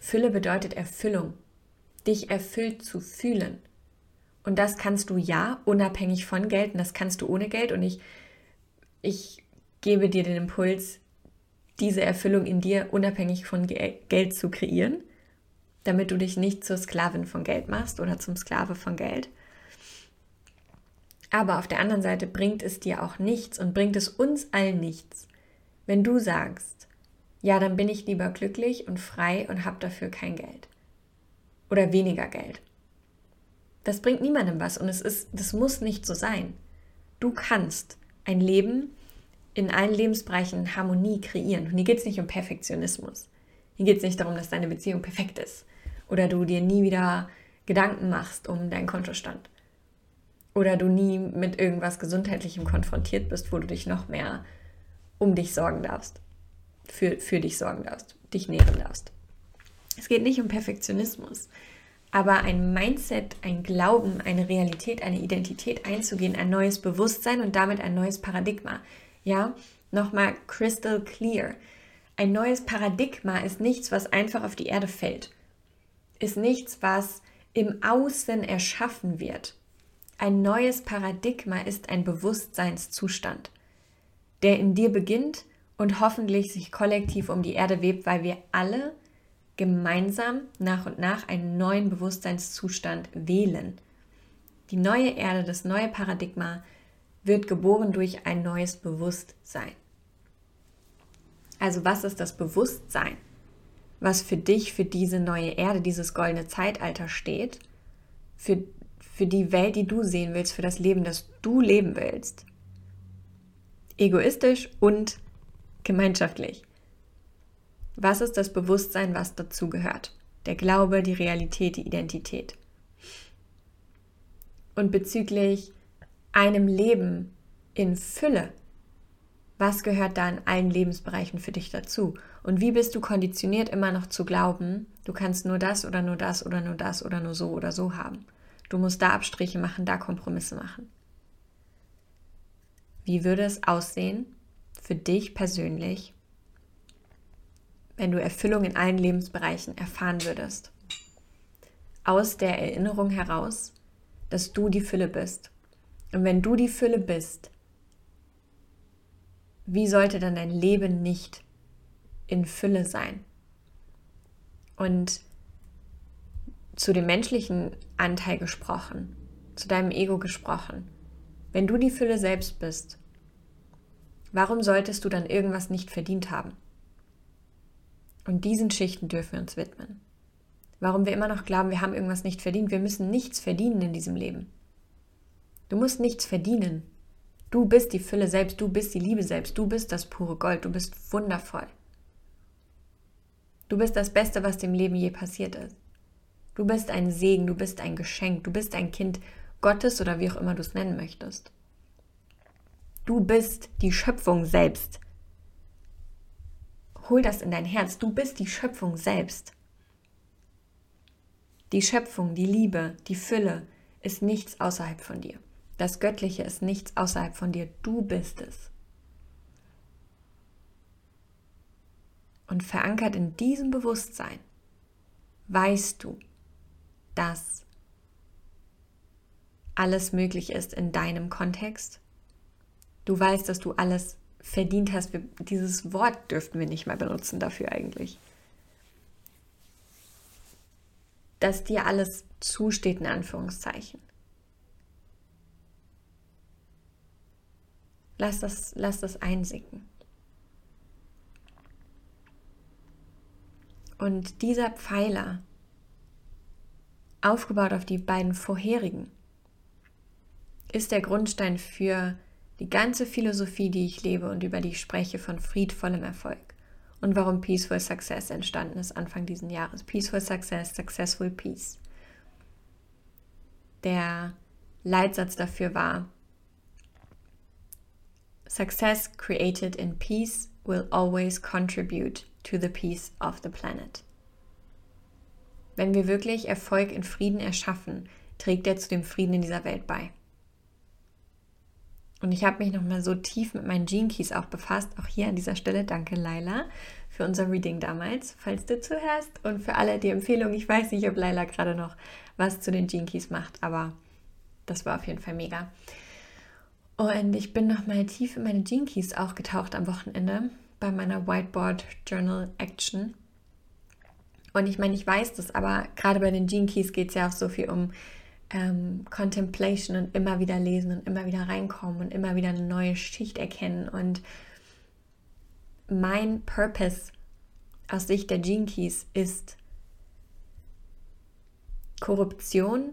Fülle bedeutet Erfüllung, dich erfüllt zu fühlen. Und das kannst du ja unabhängig von Geld und das kannst du ohne Geld. Und ich, ich gebe dir den Impuls, diese Erfüllung in dir unabhängig von Geld zu kreieren, damit du dich nicht zur Sklavin von Geld machst oder zum Sklave von Geld. Aber auf der anderen Seite bringt es dir auch nichts und bringt es uns allen nichts, wenn du sagst, ja, dann bin ich lieber glücklich und frei und habe dafür kein Geld oder weniger Geld. Das bringt niemandem was und es ist, das muss nicht so sein. Du kannst ein Leben in allen Lebensbereichen Harmonie kreieren. Und hier geht es nicht um Perfektionismus. Hier geht es nicht darum, dass deine Beziehung perfekt ist oder du dir nie wieder Gedanken machst um deinen Kontostand oder du nie mit irgendwas Gesundheitlichem konfrontiert bist, wo du dich noch mehr um dich sorgen darfst, für, für dich sorgen darfst, dich nähren darfst. Es geht nicht um Perfektionismus aber ein Mindset, ein Glauben, eine Realität, eine Identität einzugehen, ein neues Bewusstsein und damit ein neues Paradigma. Ja, nochmal crystal clear. Ein neues Paradigma ist nichts, was einfach auf die Erde fällt. Ist nichts, was im Außen erschaffen wird. Ein neues Paradigma ist ein Bewusstseinszustand, der in dir beginnt und hoffentlich sich kollektiv um die Erde webt, weil wir alle gemeinsam nach und nach einen neuen Bewusstseinszustand wählen. Die neue Erde, das neue Paradigma wird geboren durch ein neues Bewusstsein. Also was ist das Bewusstsein? was für dich, für diese neue Erde, dieses goldene Zeitalter steht, für, für die Welt, die du sehen willst, für das Leben, das du leben willst. Egoistisch und gemeinschaftlich. Was ist das Bewusstsein, was dazu gehört? Der Glaube, die Realität, die Identität. Und bezüglich einem Leben in Fülle, was gehört da in allen Lebensbereichen für dich dazu? Und wie bist du konditioniert, immer noch zu glauben, du kannst nur das oder nur das oder nur das oder nur so oder so haben? Du musst da Abstriche machen, da Kompromisse machen. Wie würde es aussehen für dich persönlich, wenn du Erfüllung in allen Lebensbereichen erfahren würdest? Aus der Erinnerung heraus, dass du die Fülle bist. Und wenn du die Fülle bist, wie sollte dann dein Leben nicht in Fülle sein? Und zu dem menschlichen Anteil gesprochen, zu deinem Ego gesprochen, wenn du die Fülle selbst bist, warum solltest du dann irgendwas nicht verdient haben? Und diesen Schichten dürfen wir uns widmen. Warum wir immer noch glauben, wir haben irgendwas nicht verdient. Wir müssen nichts verdienen in diesem Leben. Du musst nichts verdienen. Du bist die Fülle selbst, du bist die Liebe selbst, du bist das pure Gold, du bist wundervoll. Du bist das Beste, was dem Leben je passiert ist. Du bist ein Segen, du bist ein Geschenk, du bist ein Kind Gottes oder wie auch immer du es nennen möchtest. Du bist die Schöpfung selbst. Hol das in dein Herz, du bist die Schöpfung selbst. Die Schöpfung, die Liebe, die Fülle ist nichts außerhalb von dir. Das Göttliche ist nichts außerhalb von dir. Du bist es. Und verankert in diesem Bewusstsein weißt du, dass alles möglich ist in deinem Kontext. Du weißt, dass du alles verdient hast. Wir, dieses Wort dürften wir nicht mehr benutzen dafür eigentlich. Dass dir alles zusteht, in Anführungszeichen. Lass das, lass das einsinken. Und dieser Pfeiler, aufgebaut auf die beiden vorherigen, ist der Grundstein für die ganze Philosophie, die ich lebe und über die ich spreche, von friedvollem Erfolg und warum Peaceful Success entstanden ist Anfang diesen Jahres. Peaceful Success, Successful Peace. Der Leitsatz dafür war, Success created in peace will always contribute to the peace of the planet. Wenn wir wirklich Erfolg in Frieden erschaffen, trägt er zu dem Frieden in dieser Welt bei. Und ich habe mich nochmal so tief mit meinen Gene Keys auch befasst. Auch hier an dieser Stelle danke Laila für unser Reading damals, falls du zuhörst. Und für alle die Empfehlung, ich weiß nicht, ob Laila gerade noch was zu den Gene Keys macht, aber das war auf jeden Fall mega. Und ich bin nochmal tief in meine Gene Keys auch getaucht am Wochenende bei meiner Whiteboard Journal Action. Und ich meine, ich weiß das, aber gerade bei den Gene Keys geht es ja auch so viel um ähm, Contemplation und immer wieder lesen und immer wieder reinkommen und immer wieder eine neue Schicht erkennen. Und mein Purpose aus Sicht der Gene Keys ist, Korruption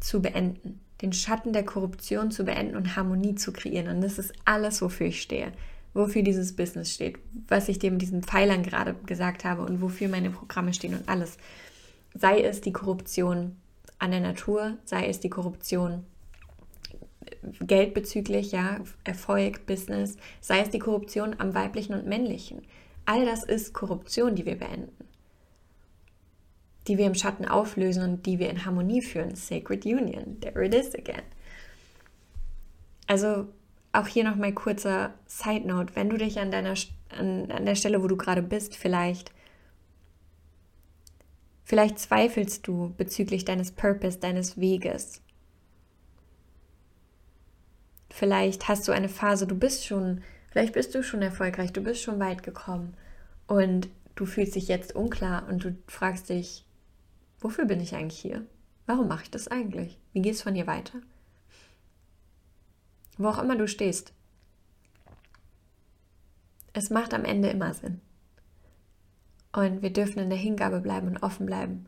zu beenden den Schatten der Korruption zu beenden und Harmonie zu kreieren. Und das ist alles, wofür ich stehe, wofür dieses Business steht, was ich dir mit diesen Pfeilern gerade gesagt habe und wofür meine Programme stehen und alles. Sei es die Korruption an der Natur, sei es die Korruption geldbezüglich, ja, Erfolg, Business, sei es die Korruption am weiblichen und männlichen. All das ist Korruption, die wir beenden die wir im Schatten auflösen und die wir in Harmonie führen. Sacred Union, there it is again. Also auch hier noch mal kurzer Side Note, wenn du dich an deiner an, an der Stelle, wo du gerade bist, vielleicht vielleicht zweifelst du bezüglich deines Purpose, deines Weges. Vielleicht hast du eine Phase, du bist schon, vielleicht bist du schon erfolgreich, du bist schon weit gekommen und du fühlst dich jetzt unklar und du fragst dich, Wofür bin ich eigentlich hier? Warum mache ich das eigentlich? Wie geht es von hier weiter? Wo auch immer du stehst. Es macht am Ende immer Sinn. Und wir dürfen in der Hingabe bleiben und offen bleiben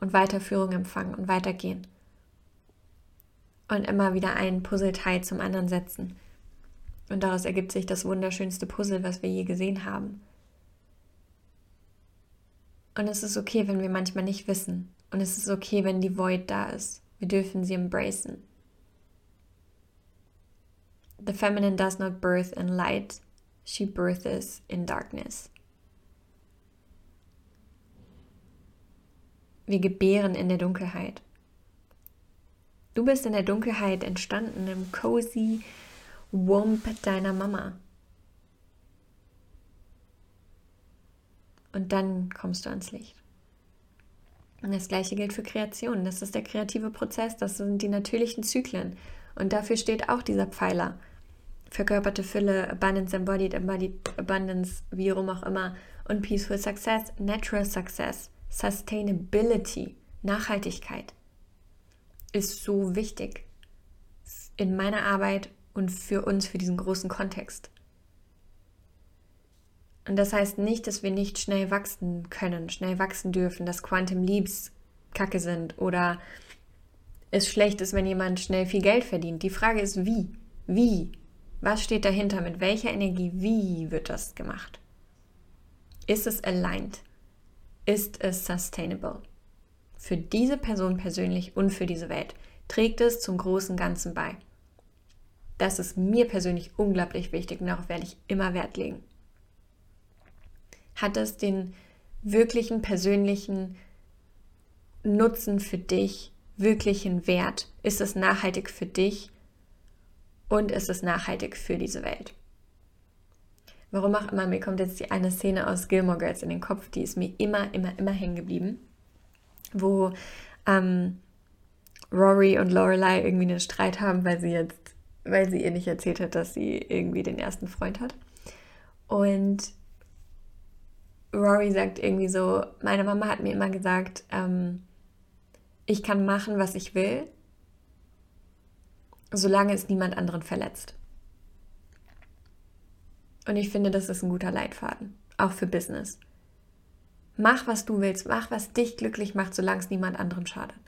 und weiter Führung empfangen und weitergehen. Und immer wieder ein Puzzleteil zum anderen setzen. Und daraus ergibt sich das wunderschönste Puzzle, was wir je gesehen haben. Und es ist okay, wenn wir manchmal nicht wissen. Und es ist okay, wenn die Void da ist. Wir dürfen sie embracen. The feminine does not birth in light, she births in darkness. Wir gebären in der Dunkelheit. Du bist in der Dunkelheit entstanden, im cozy Wump deiner Mama. Und dann kommst du ans Licht. Und das gleiche gilt für Kreation. Das ist der kreative Prozess, das sind die natürlichen Zyklen. Und dafür steht auch dieser Pfeiler. Verkörperte Fülle, Abundance Embodied, Embodied Abundance, wie rum auch immer. Und Peaceful Success, Natural Success, Sustainability, Nachhaltigkeit ist so wichtig in meiner Arbeit und für uns, für diesen großen Kontext. Und das heißt nicht, dass wir nicht schnell wachsen können, schnell wachsen dürfen, dass Quantum Leaps kacke sind oder es schlecht ist, wenn jemand schnell viel Geld verdient. Die Frage ist, wie? Wie? Was steht dahinter? Mit welcher Energie? Wie wird das gemacht? Ist es aligned? Ist es sustainable? Für diese Person persönlich und für diese Welt. Trägt es zum großen Ganzen bei? Das ist mir persönlich unglaublich wichtig und darauf werde ich immer Wert legen. Hat es den wirklichen persönlichen Nutzen für dich, wirklichen Wert? Ist es nachhaltig für dich und ist es nachhaltig für diese Welt? Warum auch immer, mir kommt jetzt die eine Szene aus Gilmore Girls in den Kopf, die ist mir immer, immer, immer hängen geblieben, wo ähm, Rory und Lorelei irgendwie einen Streit haben, weil sie jetzt weil sie ihr nicht erzählt hat, dass sie irgendwie den ersten Freund hat. Und Rory sagt irgendwie so, meine Mama hat mir immer gesagt, ähm, ich kann machen, was ich will, solange es niemand anderen verletzt. Und ich finde, das ist ein guter Leitfaden, auch für Business. Mach, was du willst, mach, was dich glücklich macht, solange es niemand anderen schadet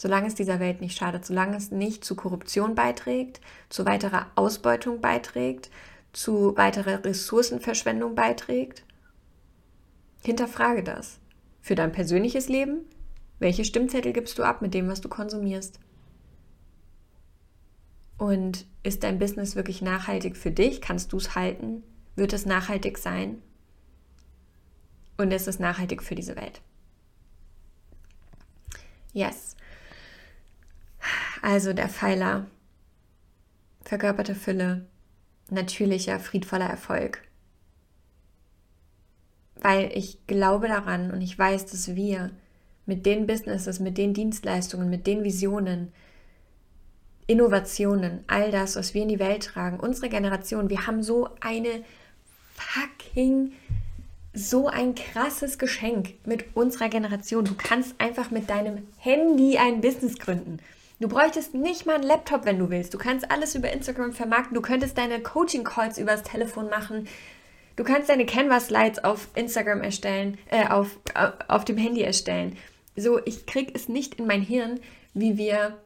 solange es dieser Welt nicht schadet, solange es nicht zu Korruption beiträgt, zu weiterer Ausbeutung beiträgt, zu weiterer Ressourcenverschwendung beiträgt. Hinterfrage das. Für dein persönliches Leben, welche Stimmzettel gibst du ab mit dem, was du konsumierst? Und ist dein Business wirklich nachhaltig für dich? Kannst du es halten? Wird es nachhaltig sein? Und ist es nachhaltig für diese Welt? Yes. Also der Pfeiler, verkörperte Fülle, natürlicher, friedvoller Erfolg. Weil ich glaube daran und ich weiß, dass wir mit den Businesses, mit den Dienstleistungen, mit den Visionen, Innovationen, all das, was wir in die Welt tragen, unsere Generation, wir haben so eine fucking, so ein krasses Geschenk mit unserer Generation. Du kannst einfach mit deinem Handy ein Business gründen. Du bräuchtest nicht mal einen Laptop, wenn du willst. Du kannst alles über Instagram vermarkten. Du könntest deine Coaching-Calls übers Telefon machen. Du kannst deine Canvas-Slides auf Instagram erstellen, äh, auf, äh, auf dem Handy erstellen. So, ich krieg es nicht in mein Hirn, wie wir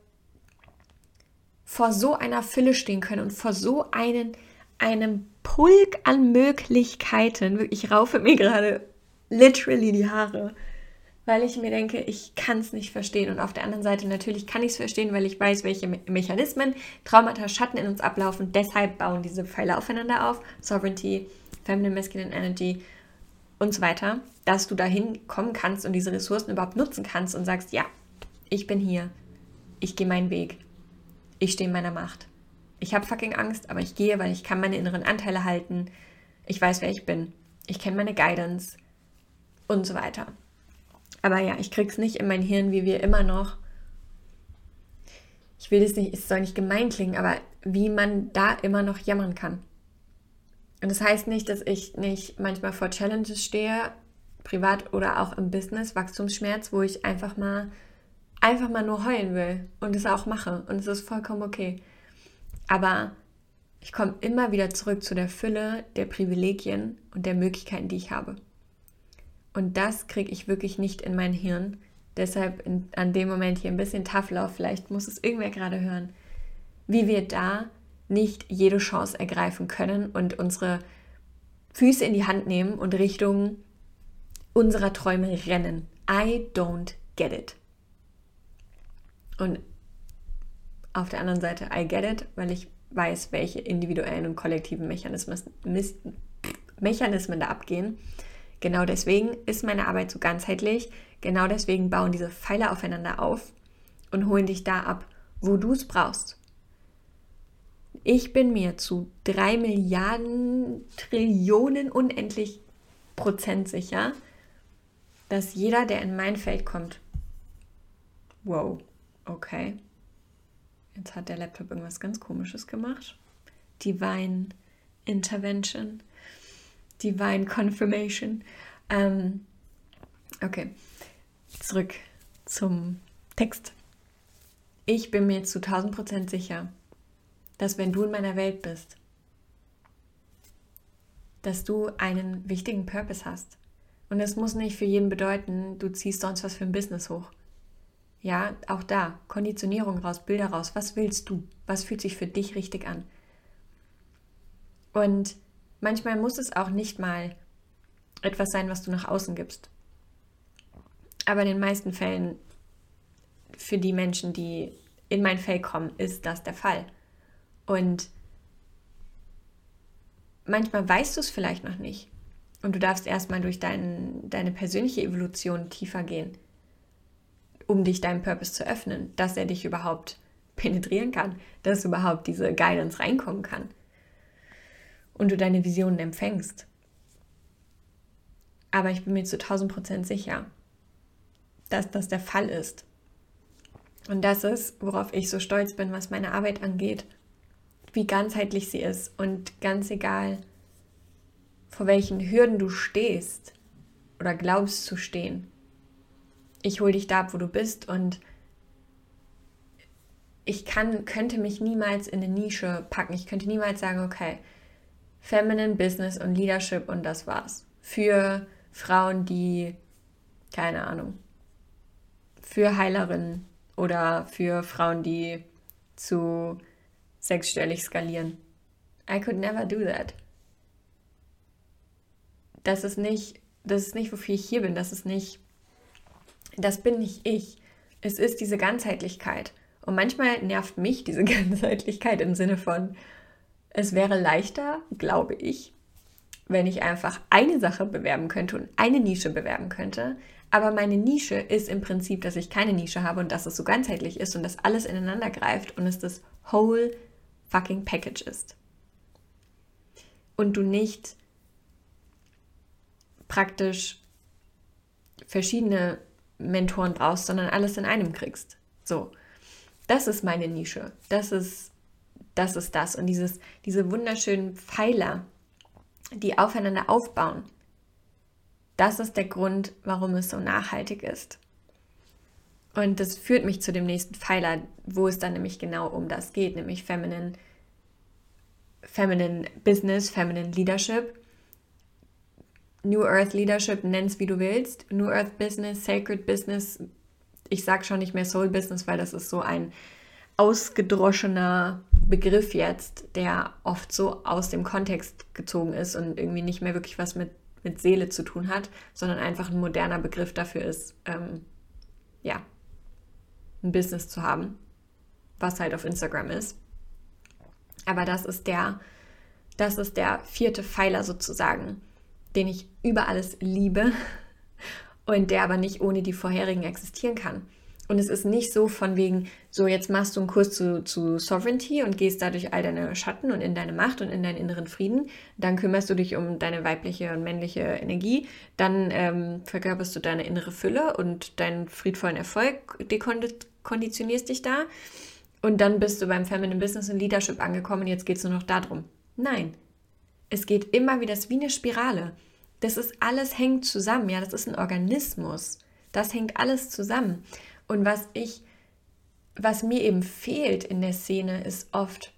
vor so einer Fülle stehen können und vor so einen, einem Pulk an Möglichkeiten. Ich raufe mir gerade literally die Haare weil ich mir denke, ich kann es nicht verstehen. Und auf der anderen Seite natürlich kann ich es verstehen, weil ich weiß, welche Me Mechanismen, Traumata, Schatten in uns ablaufen. Deshalb bauen diese Pfeile aufeinander auf. Sovereignty, Feminine, Masculine Energy und so weiter. Dass du dahin kommen kannst und diese Ressourcen überhaupt nutzen kannst und sagst, ja, ich bin hier. Ich gehe meinen Weg. Ich stehe in meiner Macht. Ich habe fucking Angst, aber ich gehe, weil ich kann meine inneren Anteile halten. Ich weiß, wer ich bin. Ich kenne meine Guidance und so weiter. Aber ja, ich krieg's nicht in mein Hirn, wie wir immer noch. Ich will das nicht, es soll nicht gemein klingen, aber wie man da immer noch jammern kann. Und das heißt nicht, dass ich nicht manchmal vor Challenges stehe, privat oder auch im Business, Wachstumsschmerz, wo ich einfach mal einfach mal nur heulen will und es auch mache und es ist vollkommen okay. Aber ich komme immer wieder zurück zu der Fülle der Privilegien und der Möglichkeiten, die ich habe. Und das kriege ich wirklich nicht in mein Hirn. Deshalb in, an dem Moment hier ein bisschen Tough Love, vielleicht muss es irgendwer gerade hören, wie wir da nicht jede Chance ergreifen können und unsere Füße in die Hand nehmen und Richtung unserer Träume rennen. I don't get it. Und auf der anderen Seite, I get it, weil ich weiß, welche individuellen und kollektiven Mechanismen, Mechanismen da abgehen. Genau deswegen ist meine Arbeit so ganzheitlich. Genau deswegen bauen diese Pfeiler aufeinander auf und holen dich da ab, wo du es brauchst. Ich bin mir zu drei Milliarden, Trillionen, unendlich Prozent sicher, dass jeder, der in mein Feld kommt, wow, okay, jetzt hat der Laptop irgendwas ganz Komisches gemacht. Divine Intervention, Divine Confirmation. Ähm, okay, zurück zum Text. Ich bin mir zu 1000 Prozent sicher, dass wenn du in meiner Welt bist, dass du einen wichtigen Purpose hast. Und es muss nicht für jeden bedeuten, du ziehst sonst was für ein Business hoch. Ja, auch da, Konditionierung raus, Bilder raus. Was willst du? Was fühlt sich für dich richtig an? Und manchmal muss es auch nicht mal etwas sein, was du nach außen gibst. Aber in den meisten Fällen, für die Menschen, die in mein Feld kommen, ist das der Fall. Und manchmal weißt du es vielleicht noch nicht. Und du darfst erstmal durch dein, deine persönliche Evolution tiefer gehen, um dich deinem Purpose zu öffnen, dass er dich überhaupt penetrieren kann, dass überhaupt diese Guidance reinkommen kann und du deine Visionen empfängst. Aber ich bin mir zu 1000 Prozent sicher, dass das der Fall ist. Und das ist, worauf ich so stolz bin, was meine Arbeit angeht wie ganzheitlich sie ist und ganz egal, vor welchen Hürden du stehst oder glaubst zu stehen. Ich hole dich da ab, wo du bist und ich kann, könnte mich niemals in eine Nische packen. Ich könnte niemals sagen, okay, Feminine Business und Leadership und das war's. Für Frauen, die, keine Ahnung, für Heilerinnen oder für Frauen, die zu sechsstellig skalieren. I could never do that. Das ist nicht, das ist nicht, wofür ich hier bin. Das ist nicht, das bin nicht ich. Es ist diese Ganzheitlichkeit. Und manchmal nervt mich diese Ganzheitlichkeit im Sinne von, es wäre leichter, glaube ich, wenn ich einfach eine Sache bewerben könnte und eine Nische bewerben könnte. Aber meine Nische ist im Prinzip, dass ich keine Nische habe und dass es so ganzheitlich ist und dass alles ineinander greift und es das Whole fucking Package ist. Und du nicht praktisch verschiedene Mentoren brauchst, sondern alles in einem kriegst. So, das ist meine Nische. Das ist das ist das und dieses diese wunderschönen Pfeiler, die aufeinander aufbauen. Das ist der Grund, warum es so nachhaltig ist. Und das führt mich zu dem nächsten Pfeiler, wo es dann nämlich genau um das geht, nämlich Feminine, Feminine Business, Feminine Leadership. New Earth Leadership, nenn's wie du willst. New Earth Business, Sacred Business. Ich sage schon nicht mehr Soul Business, weil das ist so ein ausgedroschener Begriff jetzt, der oft so aus dem Kontext gezogen ist und irgendwie nicht mehr wirklich was mit, mit Seele zu tun hat, sondern einfach ein moderner Begriff dafür ist, ähm, ja, ein Business zu haben, was halt auf Instagram ist. Aber das ist der, das ist der vierte Pfeiler sozusagen, den ich über alles liebe und der aber nicht ohne die vorherigen existieren kann. Und es ist nicht so von wegen, so jetzt machst du einen Kurs zu, zu Sovereignty und gehst dadurch all deine Schatten und in deine Macht und in deinen inneren Frieden. Dann kümmerst du dich um deine weibliche und männliche Energie. Dann ähm, verkörperst du deine innere Fülle und deinen friedvollen Erfolg konditionierst dich da und dann bist du beim Feminine Business und Leadership angekommen und jetzt geht es nur noch darum. Nein, es geht immer wieder, das ist wie eine Spirale. Das ist alles hängt zusammen, ja, das ist ein Organismus. Das hängt alles zusammen. Und was ich, was mir eben fehlt in der Szene, ist oft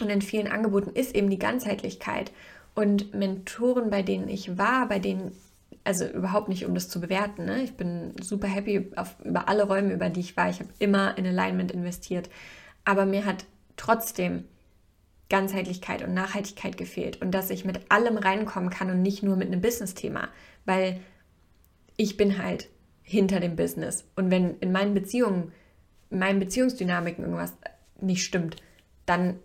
und in vielen Angeboten ist eben die Ganzheitlichkeit. Und Mentoren, bei denen ich war, bei denen also überhaupt nicht, um das zu bewerten. Ne? Ich bin super happy auf, über alle Räume, über die ich war. Ich habe immer in Alignment investiert. Aber mir hat trotzdem Ganzheitlichkeit und Nachhaltigkeit gefehlt und dass ich mit allem reinkommen kann und nicht nur mit einem Business-Thema, weil ich bin halt hinter dem Business. Und wenn in meinen Beziehungen, in meinen Beziehungsdynamiken irgendwas nicht stimmt, dann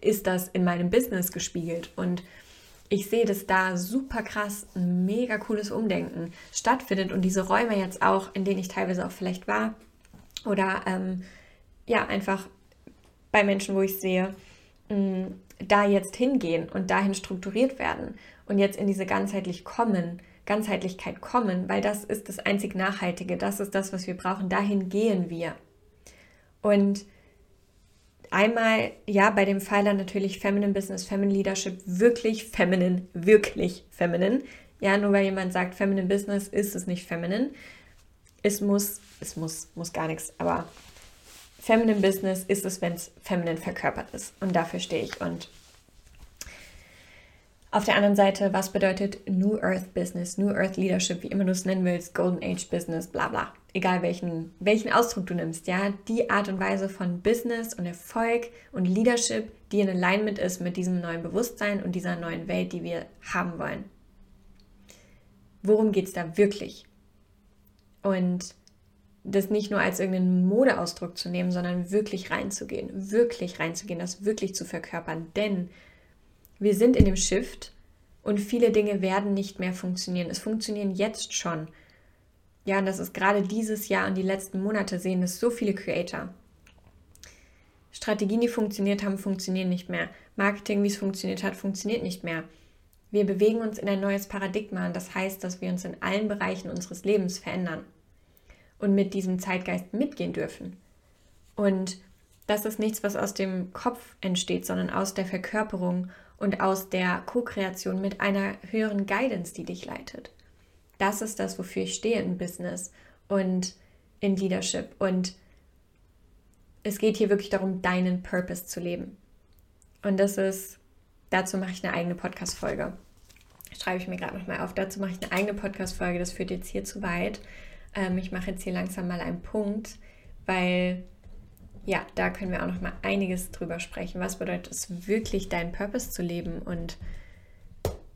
ist das in meinem Business gespiegelt. Und ich sehe, dass da super krass ein mega cooles Umdenken stattfindet und diese Räume jetzt auch, in denen ich teilweise auch vielleicht war oder ähm, ja, einfach bei Menschen, wo ich sehe, mh, da jetzt hingehen und dahin strukturiert werden und jetzt in diese ganzheitlich kommen, Ganzheitlichkeit kommen, weil das ist das einzig Nachhaltige, das ist das, was wir brauchen, dahin gehen wir. Und einmal, ja, bei dem Pfeiler natürlich Feminine Business, Feminine Leadership, wirklich feminine, wirklich feminine. Ja, nur weil jemand sagt Feminine Business, ist es nicht feminine. Es muss, es muss, muss gar nichts, aber Feminine Business ist es, wenn es feminine verkörpert ist. Und dafür stehe ich. Und auf der anderen Seite, was bedeutet New Earth Business, New Earth Leadership, wie immer du es nennen willst, Golden Age Business, bla bla egal welchen, welchen Ausdruck du nimmst, ja, die Art und Weise von Business und Erfolg und Leadership, die in Alignment ist mit diesem neuen Bewusstsein und dieser neuen Welt, die wir haben wollen. Worum geht es da wirklich? Und das nicht nur als irgendeinen Modeausdruck zu nehmen, sondern wirklich reinzugehen, wirklich reinzugehen, das wirklich zu verkörpern, denn wir sind in dem Shift und viele Dinge werden nicht mehr funktionieren. Es funktionieren jetzt schon ja, und das ist gerade dieses Jahr und die letzten Monate sehen es so viele Creator. Strategien, die funktioniert haben, funktionieren nicht mehr. Marketing, wie es funktioniert hat, funktioniert nicht mehr. Wir bewegen uns in ein neues Paradigma und das heißt, dass wir uns in allen Bereichen unseres Lebens verändern und mit diesem Zeitgeist mitgehen dürfen. Und das ist nichts, was aus dem Kopf entsteht, sondern aus der Verkörperung und aus der Co-Kreation mit einer höheren Guidance, die dich leitet das ist das, wofür ich stehe in Business und in Leadership. Und es geht hier wirklich darum, deinen Purpose zu leben. Und das ist, dazu mache ich eine eigene Podcast-Folge. Schreibe ich mir gerade nochmal auf. Dazu mache ich eine eigene Podcast-Folge. Das führt jetzt hier zu weit. Ähm, ich mache jetzt hier langsam mal einen Punkt, weil ja, da können wir auch noch mal einiges drüber sprechen. Was bedeutet es wirklich, deinen Purpose zu leben? Und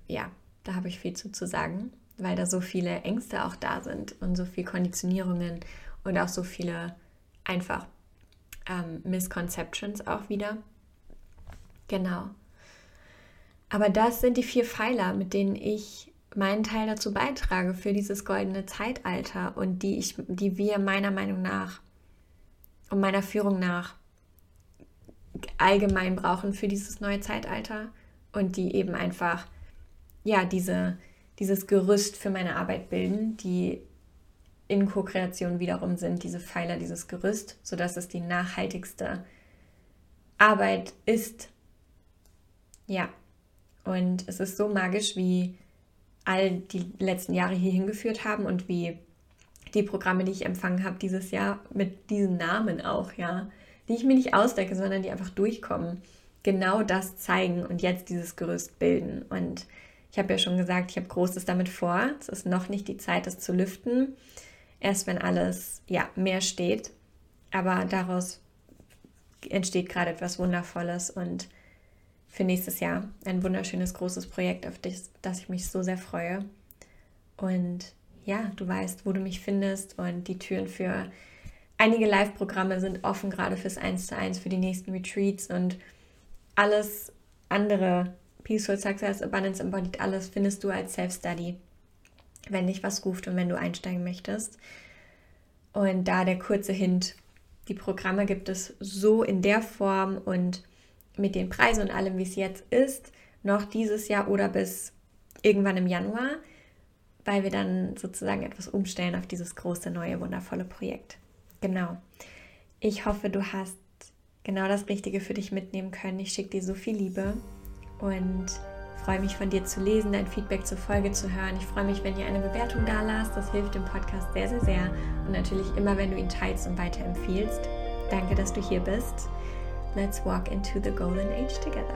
ja, da habe ich viel zu, zu sagen weil da so viele Ängste auch da sind und so viele Konditionierungen und auch so viele einfach ähm, Misconceptions auch wieder. Genau. Aber das sind die vier Pfeiler, mit denen ich meinen Teil dazu beitrage für dieses goldene Zeitalter und die ich, die wir meiner Meinung nach und meiner Führung nach allgemein brauchen für dieses neue Zeitalter und die eben einfach ja diese dieses Gerüst für meine Arbeit bilden, die in Co-Kreation wiederum sind, diese Pfeiler, dieses Gerüst, sodass es die nachhaltigste Arbeit ist. Ja, und es ist so magisch, wie all die letzten Jahre hier hingeführt haben und wie die Programme, die ich empfangen habe dieses Jahr mit diesen Namen auch, ja, die ich mir nicht ausdecke, sondern die einfach durchkommen, genau das zeigen und jetzt dieses Gerüst bilden. Und ich habe ja schon gesagt, ich habe Großes damit vor. Es ist noch nicht die Zeit, das zu lüften. Erst wenn alles ja, mehr steht. Aber daraus entsteht gerade etwas Wundervolles und für nächstes Jahr ein wunderschönes großes Projekt, auf das, das ich mich so sehr freue. Und ja, du weißt, wo du mich findest und die Türen für einige Live-Programme sind offen, gerade fürs 1 zu 1, für die nächsten Retreats und alles andere Peaceful Success, Abundance Embodied, alles findest du als Self-Study, wenn dich was ruft und wenn du einsteigen möchtest. Und da der kurze Hint, die Programme gibt es so in der Form und mit den Preisen und allem, wie es jetzt ist, noch dieses Jahr oder bis irgendwann im Januar, weil wir dann sozusagen etwas umstellen auf dieses große, neue, wundervolle Projekt. Genau. Ich hoffe, du hast genau das Richtige für dich mitnehmen können. Ich schicke dir so viel Liebe und freue mich von dir zu lesen, dein Feedback zur Folge zu hören. Ich freue mich, wenn ihr eine Bewertung da lasst. Das hilft dem Podcast sehr, sehr, sehr. Und natürlich immer, wenn du ihn teilst und weiterempfiehlst. Danke, dass du hier bist. Let's walk into the golden age together.